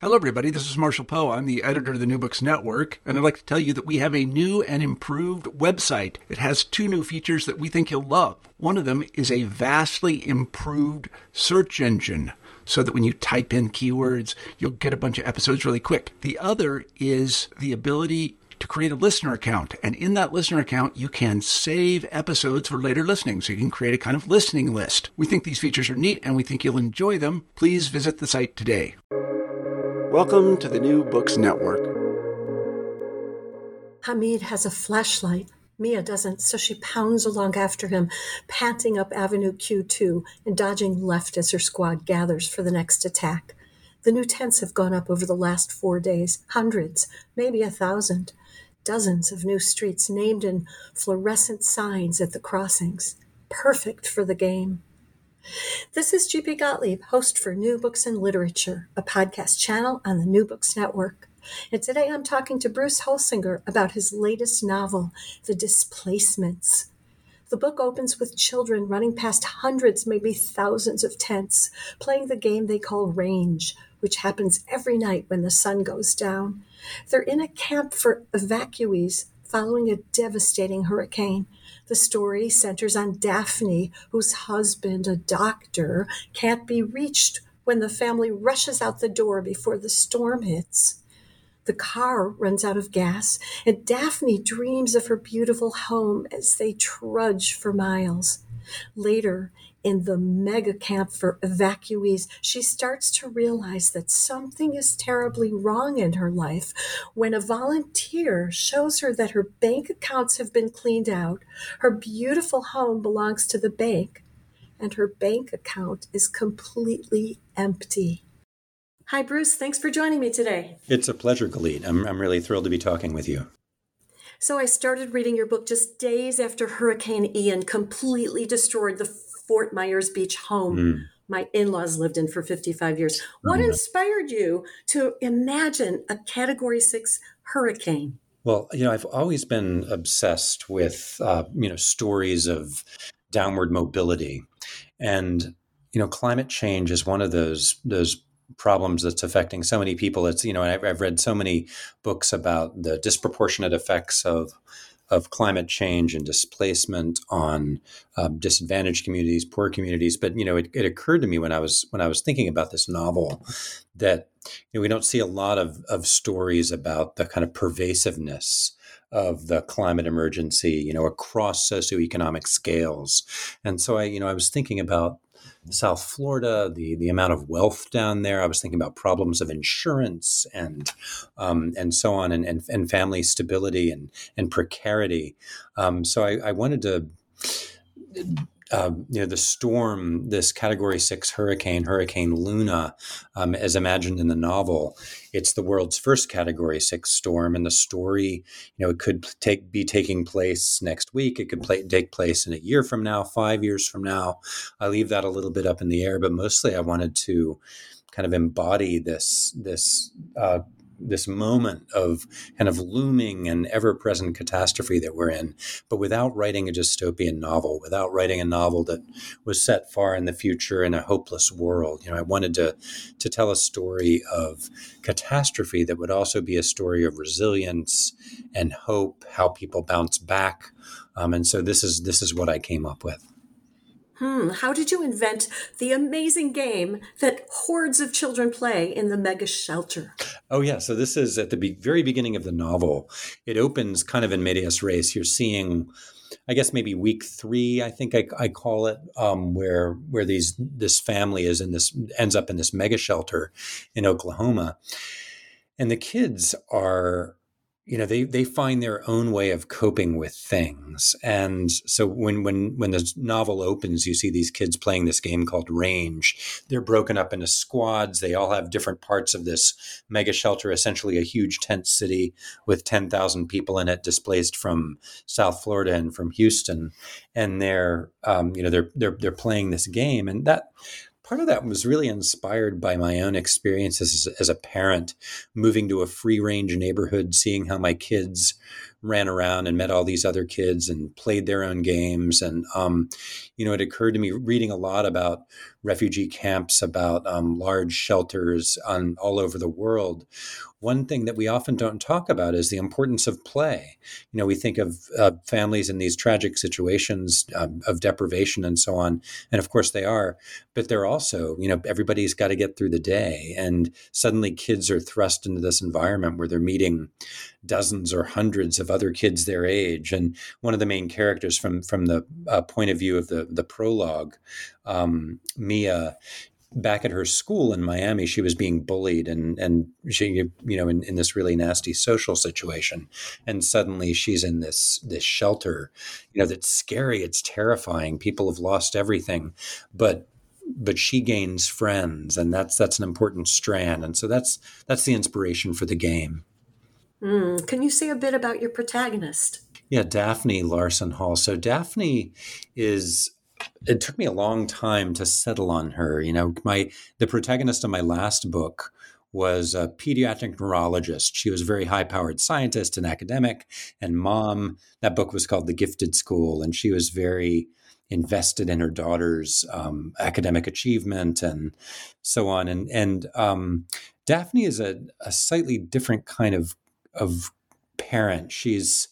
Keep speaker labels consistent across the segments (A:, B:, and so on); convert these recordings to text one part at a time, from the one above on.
A: Hello, everybody. This is Marshall Poe. I'm the editor of the New Books Network, and I'd like to tell you that we have a new and improved website. It has two new features that we think you'll love. One of them is a vastly improved search engine so that when you type in keywords, you'll get a bunch of episodes really quick. The other is the ability to create a listener account. And in that listener account, you can save episodes for later listening. So you can create a kind of listening list. We think these features are neat and we think you'll enjoy them. Please visit the site today. Welcome to the New Books Network.
B: Hamid has a flashlight. Mia doesn't, so she pounds along after him, panting up Avenue Q2 and dodging left as her squad gathers for the next attack. The new tents have gone up over the last four days hundreds, maybe a thousand. Dozens of new streets named in fluorescent signs at the crossings. Perfect for the game. This is GP Gottlieb, host for New Books and Literature, a podcast channel on the New Books Network. And today I'm talking to Bruce Holsinger about his latest novel, The Displacements. The book opens with children running past hundreds, maybe thousands of tents, playing the game they call range, which happens every night when the sun goes down. They're in a camp for evacuees following a devastating hurricane. The story centers on Daphne, whose husband, a doctor, can't be reached when the family rushes out the door before the storm hits. The car runs out of gas, and Daphne dreams of her beautiful home as they trudge for miles. Later, in the mega camp for evacuees, she starts to realize that something is terribly wrong in her life when a volunteer shows her that her bank accounts have been cleaned out, her beautiful home belongs to the bank, and her bank account is completely empty. Hi, Bruce. Thanks for joining me today.
C: It's a pleasure, Galit. I'm, I'm really thrilled to be talking with you.
B: So, I started reading your book just days after Hurricane Ian completely destroyed the Fort Myers Beach home mm. my in laws lived in for 55 years. What mm. inspired you to imagine a category six hurricane?
C: Well, you know, I've always been obsessed with, uh, you know, stories of downward mobility. And, you know, climate change is one of those, those problems that's affecting so many people. It's, you know, I've, I've read so many books about the disproportionate effects of of climate change and displacement on um, disadvantaged communities, poor communities. But you know, it, it, occurred to me when I was when I was thinking about this novel that you know, we don't see a lot of of stories about the kind of pervasiveness of the climate emergency, you know, across socioeconomic scales. And so I, you know, I was thinking about South Florida, the the amount of wealth down there. I was thinking about problems of insurance and um, and so on, and, and, and family stability and and precarity. Um, so I, I wanted to um, you know, the storm, this Category Six hurricane, Hurricane Luna, um, as imagined in the novel, it's the world's first Category Six storm, and the story, you know, it could take be taking place next week. It could play, take place in a year from now, five years from now. I leave that a little bit up in the air, but mostly I wanted to kind of embody this this uh, this moment of kind of looming and ever present catastrophe that we're in, but without writing a dystopian novel, without writing a novel that was set far in the future in a hopeless world. You know, I wanted to to tell a story of catastrophe that would also be a story of resilience and hope, how people bounce back. Um, and so this is this is what I came up with.
B: Hmm, how did you invent the amazing game that hordes of children play in the mega shelter?
C: Oh, yeah. So this is at the be- very beginning of the novel. It opens kind of in medias res. You're seeing, I guess maybe week three, I think I, I call it, um, where where these this family is in this ends up in this mega shelter in Oklahoma, and the kids are you know they they find their own way of coping with things. And so when when when the novel opens you see these kids playing this game called range. They're broken up into squads. They all have different parts of this mega shelter essentially a huge tent city with 10,000 people in it displaced from South Florida and from Houston. And they're um, you know they're they're they're playing this game. And that part of that was really inspired by my own experiences as, as, a parent moving to a free range neighborhood seeing how my kids ran around and met all these other kids and played their own games and um, you know it occurred to me reading a lot about refugee camps about um, large shelters on all over the world one thing that we often don't talk about is the importance of play. You know, we think of uh, families in these tragic situations um, of deprivation and so on, and of course they are, but they're also, you know, everybody's got to get through the day, and suddenly kids are thrust into this environment where they're meeting dozens or hundreds of other kids their age, and one of the main characters from from the uh, point of view of the the prologue, um, Mia back at her school in Miami, she was being bullied and and she you know in, in this really nasty social situation, and suddenly she's in this this shelter, you know that's scary, it's terrifying. People have lost everything, but but she gains friends, and that's that's an important strand, and so that's that's the inspiration for the game.
B: Mm. Can you say a bit about your protagonist?
C: Yeah, Daphne Larson Hall. So Daphne is it took me a long time to settle on her. You know, my the protagonist of my last book was a pediatric neurologist. She was a very high powered scientist and academic. And mom, that book was called The Gifted School, and she was very invested in her daughter's um, academic achievement and so on. And and um, Daphne is a, a slightly different kind of of parent. She's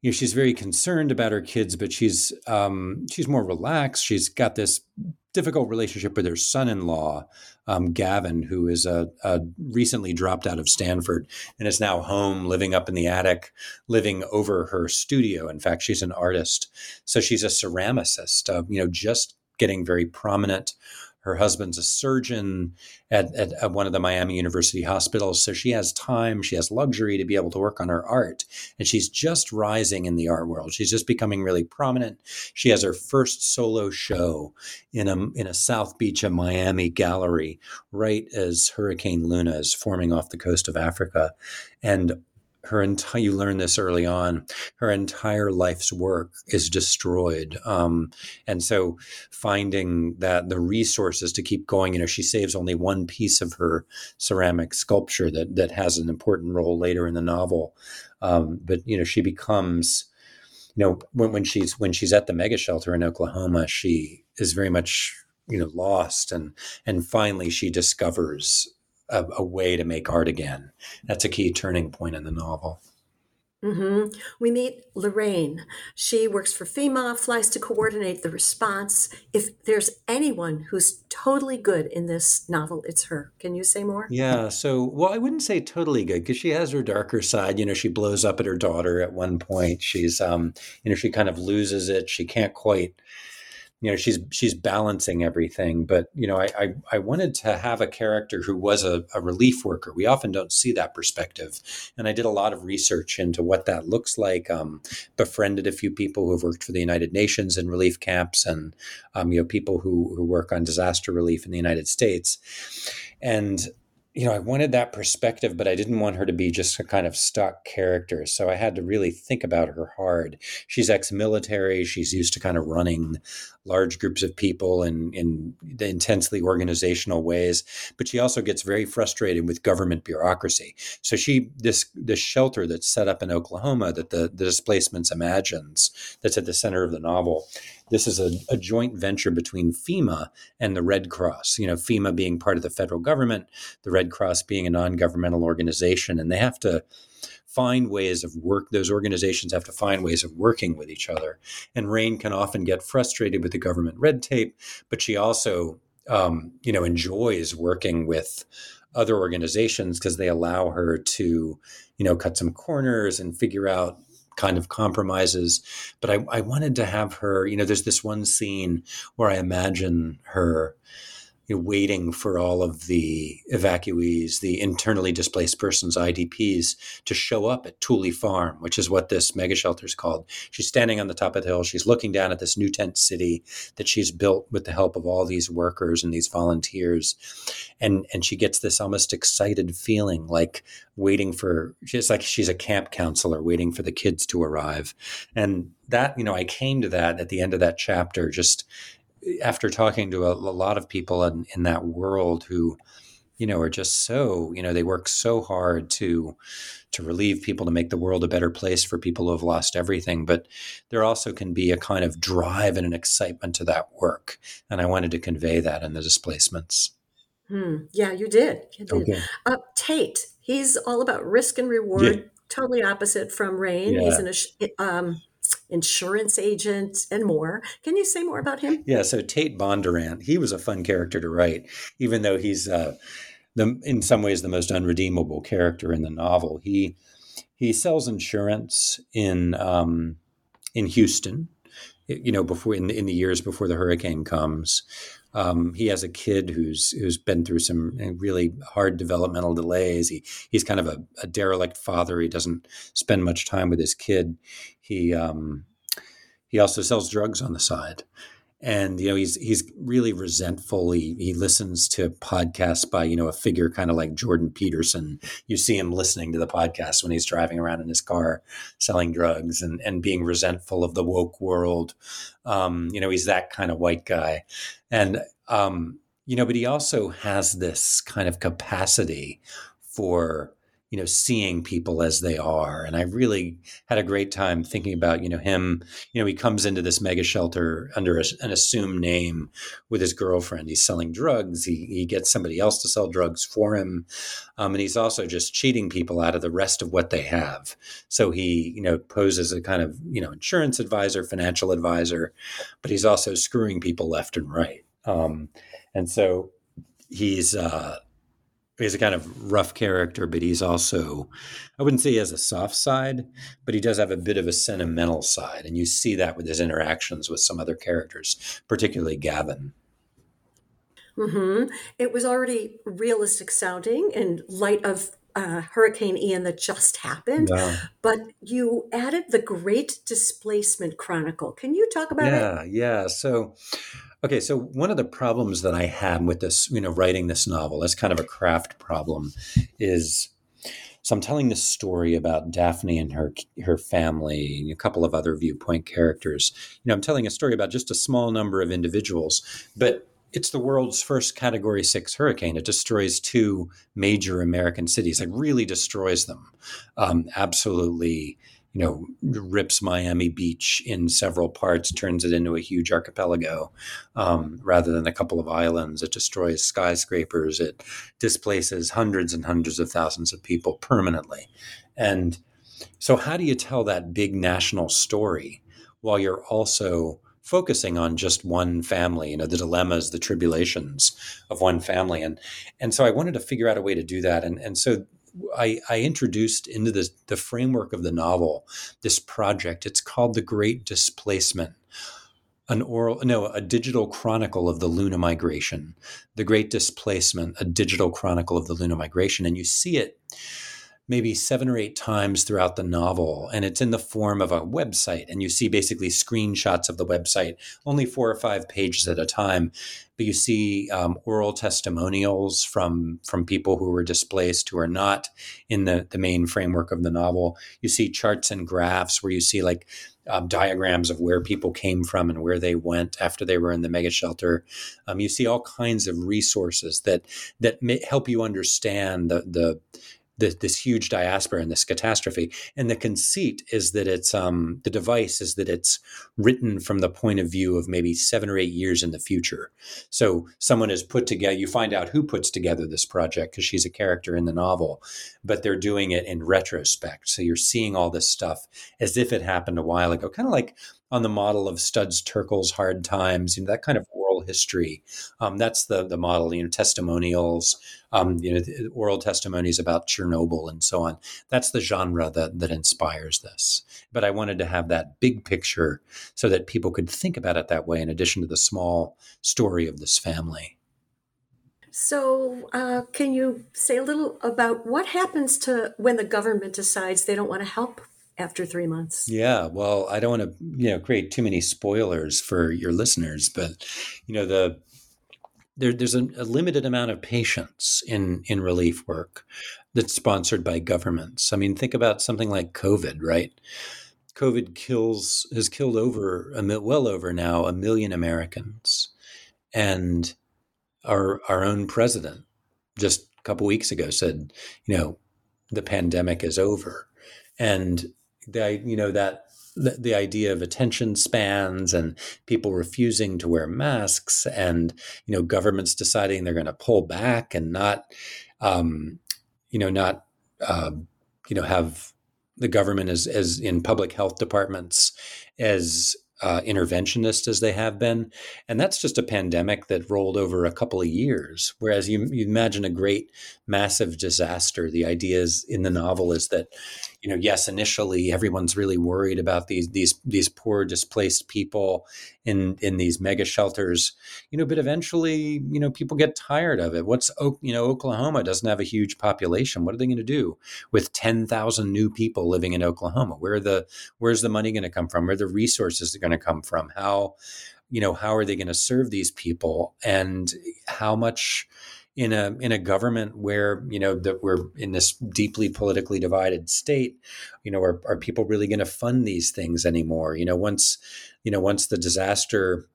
C: you know she's very concerned about her kids, but she's um, she's more relaxed. She's got this difficult relationship with her son-in-law, um, Gavin, who is a, a, recently dropped out of Stanford and is now home, living up in the attic, living over her studio. In fact, she's an artist, so she's a ceramicist. Uh, you know, just getting very prominent her husband's a surgeon at, at, at, one of the Miami University hospitals. So she has time, she has luxury to be able to work on her art. And she's just rising in the art world. She's just becoming really prominent. She has her first solo show in a, in a South Beach of Miami gallery right as Hurricane Luna is forming off the coast of Africa. And her entire you learn this early on her entire life's work is destroyed. Um, and so finding that the resources to keep going you know she saves only one piece of her ceramic sculpture that that has an important role later in the novel. Um, but you know she becomes you know when, when she's when she's at the mega shelter in oklahoma she is very much you know lost. And and finally she discovers a, a, way to make art again. That's a key turning point in the novel.
B: Mm-hmm. We meet Lorraine. She works for FEMA, flies to coordinate the response. If there's anyone who's totally good in this novel, it's her. Can you say more?
C: Yeah. So, well, I wouldn't say totally good because she has her darker side. You know, she blows up at her daughter at one point. She's, um, you know, she kind of loses it. She can't quite you know she's she's balancing everything but you know I, I i, wanted to have a character who was a, a, relief worker we often don't see that perspective and i did a lot of research into what that looks like um, befriended a few people who have worked for the united nations in relief camps and um, you know people who who work on disaster relief in the united states and you know, I wanted that perspective, but I didn't want her to be just a kind of stock character. So I had to really think about her hard. She's ex military. She's used to kind of running large groups of people in, in intensely organizational ways, but she also gets very frustrated with government bureaucracy. So she, this, this shelter that's set up in Oklahoma that the, the displacements imagines, that's at the center of the novel, this is a, a, joint venture between FEMA and the Red Cross. You know, FEMA being part of the federal government, the Red Cross being a non governmental organization, and they have to find ways of work. Those organizations have to find ways of working with each other. And Rain can often get frustrated with the government red tape, but she also, um, you know, enjoys working with other organizations because they allow her to, you know, cut some corners and figure out kind of compromises. But I, I wanted to have her, you know, there's this one scene where I imagine her you know, waiting for all of the evacuees, the internally displaced persons, IDPs, to show up at Tule Farm, which is what this mega shelter is called. She's standing on the top of the hill. She's looking down at this new tent city that she's built with the help of all these workers and these volunteers, and and she gets this almost excited feeling, like waiting for. It's like she's a camp counselor waiting for the kids to arrive, and that you know, I came to that at the end of that chapter, just after talking to a, a lot of people in, in that world who you know are just so you know they work so hard to to relieve people to make the world a better place for people who have lost everything but there also can be a kind of drive and an excitement to that work and i wanted to convey that in the displacements
B: hmm. yeah you did, you did. Okay. Uh, tate he's all about risk and reward yeah. totally opposite from rain yeah. he's an um, insurance agent, and more. Can you say more about him?
C: Yeah, so Tate Bondurant, he was a fun character to write, even though he's uh, the in some ways the most unredeemable character in the novel. He he sells insurance in um, in Houston, you know, before in the, in the years before the hurricane comes. Um, he has a kid who's who's been through some really hard developmental delays. He he's kind of a, a derelict father. He doesn't spend much time with his kid. He um, he also sells drugs on the side, and you know he's he's really resentful. He he listens to podcasts by you know a figure kind of like Jordan Peterson. You see him listening to the podcast when he's driving around in his car selling drugs and and being resentful of the woke world. Um, you know he's that kind of white guy, and um, you know, but he also has this kind of capacity for you know, seeing people as they are. And I really had a great time thinking about, you know, him, you know, he comes into this mega shelter under a, an assumed name with his girlfriend. He's selling drugs. He, he gets somebody else to sell drugs for him. Um, and he's also just cheating people out of the rest of what they have. So he, you know, poses a kind of, you know, insurance advisor, financial advisor, but he's also screwing people left and right. Um, and so he's, uh, he's a kind of rough character, but he's also, I wouldn't say he has a soft side, but he does have a bit of a sentimental side. And you see that with his interactions with some other characters, particularly Gavin.
B: Mm-hmm. It was already realistic sounding in light of uh, Hurricane Ian that just happened, yeah. but you added the Great Displacement Chronicle. Can you talk about
C: yeah,
B: it?
C: Yeah, yeah. So Okay, so one of the problems that I had with this, you know, writing this novel as kind of a craft problem is so I'm telling this story about Daphne and her her family and a couple of other viewpoint characters. You know, I'm telling a story about just a small number of individuals, but it's the world's first category six hurricane. It destroys two major American cities. It really destroys them. Um, absolutely you know, rips Miami Beach in several parts, turns it into a huge archipelago um, rather than a couple of islands. It destroys skyscrapers. It displaces hundreds and hundreds of thousands of people permanently. And so, how do you tell that big national story while you're also focusing on just one family, you know, the dilemmas, the tribulations of one family. And and so I wanted to figure out a way to do that. And and so I, I introduced into the, the framework of the novel this project. It's called The Great Displacement an oral no a digital chronicle of the luna migration the great displacement a digital chronicle of the luna migration and you see it maybe seven or eight times throughout the novel and it's in the form of a website and you see basically screenshots of the website only four or five pages at a time but you see um, oral testimonials from from people who were displaced who are not in the the main framework of the novel. You see charts and graphs where you see like um, diagrams of where people came from and where they went after they were in the mega shelter. Um, you see all kinds of resources that that help you understand the the the, this huge diaspora and this catastrophe. And the conceit is that it's um, the device is that it's written from the point of view of maybe seven or eight years in the future. So someone has put together. You find out who puts together this project because she's a character in the novel, but they're doing it in retrospect. So you're seeing all this stuff as if it happened a while ago, kind of like on the model of Studs Terkel's Hard Times, you know, that kind of oral history. Um, that's the the model, you know, testimonials, um, you know, oral testimonies about Chernobyl and so on. That's the genre that that inspires this. But I wanted to have that big picture so that people could think about it that way, in addition to the small story of this family.
B: So, uh, can you say a little about what happens to when the government decides they don't want to help after three months.
C: Yeah, well, I don't want to you know create too many spoilers for your listeners, but you know the there, there's a, a, limited amount of patience in in relief work that's sponsored by governments. I mean, think about something like COVID, right? COVID kills has killed over a well over now a million Americans, and our our own president just a couple weeks ago said, you know, the pandemic is over, and the you know that the, idea of attention spans and people refusing to wear masks and you know governments deciding they're going to pull back and not um, you know not uh, you know have the government as as in public health departments as uh, interventionist as they have been. And that's just a pandemic that rolled over a couple of years. Whereas you, you imagine a great, massive disaster. The idea is in the novel is that, you know, yes, initially everyone's really worried about these these these poor displaced people in in these mega shelters, you know, but eventually, you know, people get tired of it. What's you know, Oklahoma doesn't have a huge population. What are they going to do with ten thousand new people living in Oklahoma? Where the where's the money going to come from? Where the resources are going to come from? How you know how are they going to serve these people and how much in a in a government where you know that we're in this deeply politically divided state you know are, are people really going to fund these things anymore? You know once you know once the disaster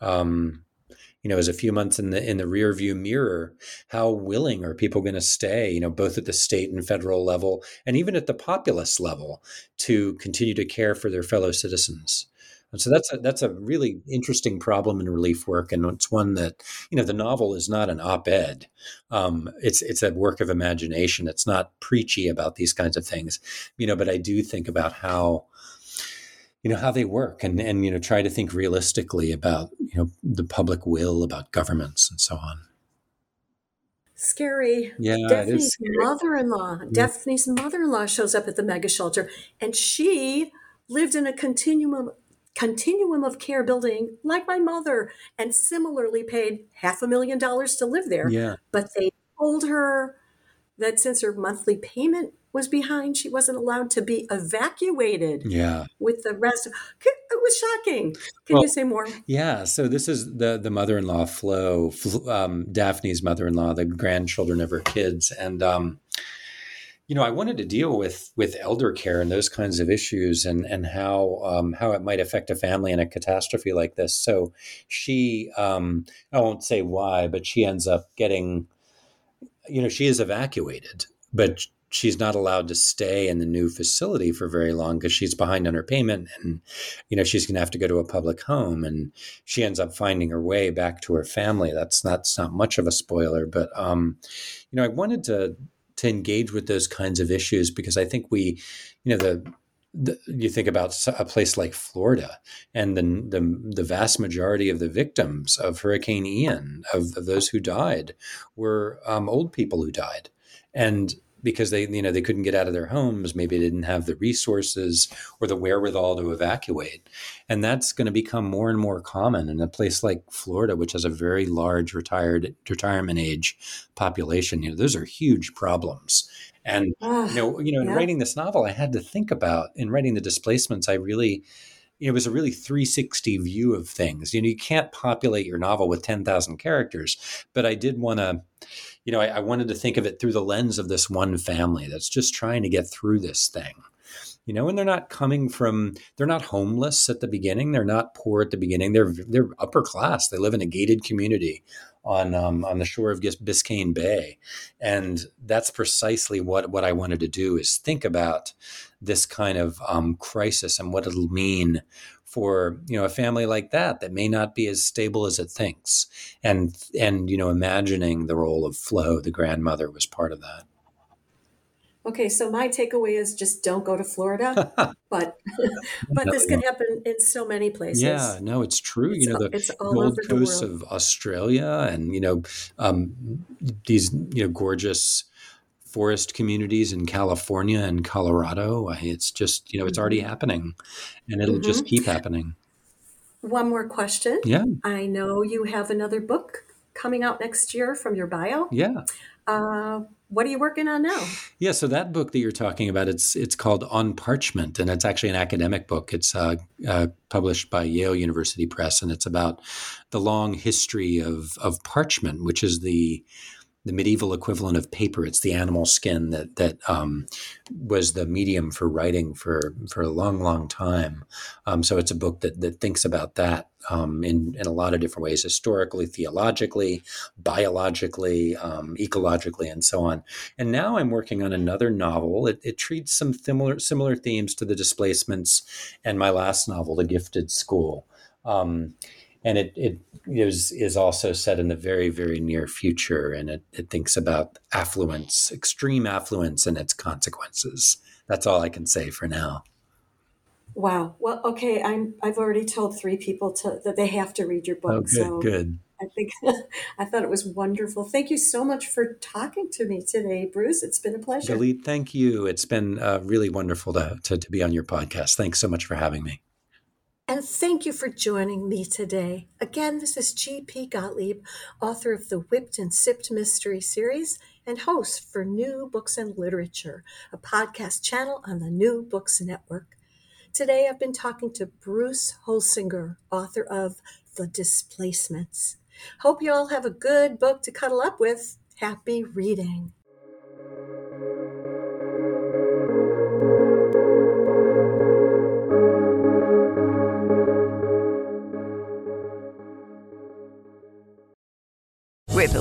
C: um you know is a few months in the in the rear view mirror how willing are people going to stay you know both at the state and federal level and even at the populace level to continue to care for their fellow citizens and so that's a, that's a really interesting problem in relief work, and it's one that you know the novel is not an op-ed. Um, it's it's a work of imagination. It's not preachy about these kinds of things, you know. But I do think about how you know how they work, and and you know try to think realistically about you know the public will, about governments, and so on.
B: Scary.
C: Yeah,
B: Daphne's mother-in-law. Yeah. Daphne's mother-in-law shows up at the mega shelter, and she lived in a continuum continuum of care building like my mother and similarly paid half a million dollars to live there.
C: Yeah.
B: But they told her that since her monthly payment was behind, she wasn't allowed to be evacuated.
C: Yeah.
B: With the rest. Of, it was shocking. Can well, you say more?
C: Yeah. So this is the the mother in law Flo, um, Daphne's mother in law, the grandchildren of her kids, and um, you know, I wanted to deal with with elder care and those kinds of issues, and and how um, how it might affect a family in a catastrophe like this. So she, um, I won't say why, but she ends up getting, you know, she is evacuated, but she's not allowed to stay in the new facility for very long because she's behind on her payment and you know she's going to have to go to a public home and she ends up finding her way back to her family that's not, that's not much of a spoiler but um, you know i wanted to to engage with those kinds of issues because I think we, you know, the, you think about a place like Florida and the, the, the vast majority of the victims of Hurricane Ian, of, of those who died, were um, old people who died, and because they you know they couldn't get out of their homes maybe they didn't have the resources or the wherewithal to evacuate and that's going to become more and more common in a place like Florida which has a very large retired retirement age population you know those are huge problems and uh, you know you know in yeah. writing this novel I had to think about in writing the displacements I really it was a really 360 view of things. You know, you can't populate your novel with 10,000 characters, but I did want to you know, I, I wanted to think of it through the lens of this one family that's just trying to get through this thing you know and they're not coming from they're not homeless at the beginning. They're not poor at the beginning. They're they're upper class. They live in a gated community on um, on the shore of Biscayne Bay, and that's precisely what what I wanted to do is think about this kind of um, crisis and what it'll mean for you know a family like that that may not be as stable as it thinks, and and you know imagining the role of Flo, the grandmother, was part of that.
B: Okay, so my takeaway is just don't go to Florida, but but this can happen in so many places.
C: Yeah, no, it's true. It's, you know, the Gold Coast of Australia, and you know, um, these you know gorgeous forest communities in California and Colorado. It's just you know, it's already mm-hmm. happening, and it'll mm-hmm. just keep happening.
B: One more question.
C: Yeah,
B: I know you have another book coming out next year from your bio.
C: Yeah.
B: Uh, what are you working on now?
C: Yeah, so that book that you're talking about, it's it's called On Parchment, and it's actually an academic book. It's uh, uh, published by Yale University Press, and it's about the long history of of parchment, which is the the medieval equivalent of paper. It's the animal skin that that um, was the medium for writing for for a long, long time. Um, so it's a book that that thinks about that um, in in a lot of different ways, historically, theologically, biologically, um, ecologically, and so on. And now I'm working on another novel. It, it treats some similar similar themes to the displacements and my last novel, The Gifted School. Um, and it, it is, is also set in the very very near future and it, it thinks about affluence extreme affluence and its consequences. That's all i can say for now.
B: Wow. Well okay i'm i've already told three people to, that they have to read your book
C: oh, good, so good.
B: I think i thought it was wonderful. Thank you so much for talking to me today bruce. It's been a pleasure.
C: Galit, thank you. It's been uh, really wonderful to, to, to be on your podcast. Thanks so much for having me
B: and thank you for joining me today. Again, this is G.P. Gottlieb, author of the Whipped and Sipped Mystery Series and host for New Books and Literature, a podcast channel on the New Books Network. Today I've been talking to Bruce Holsinger, author of The Displacements. Hope you all have a good book to cuddle up with. Happy reading.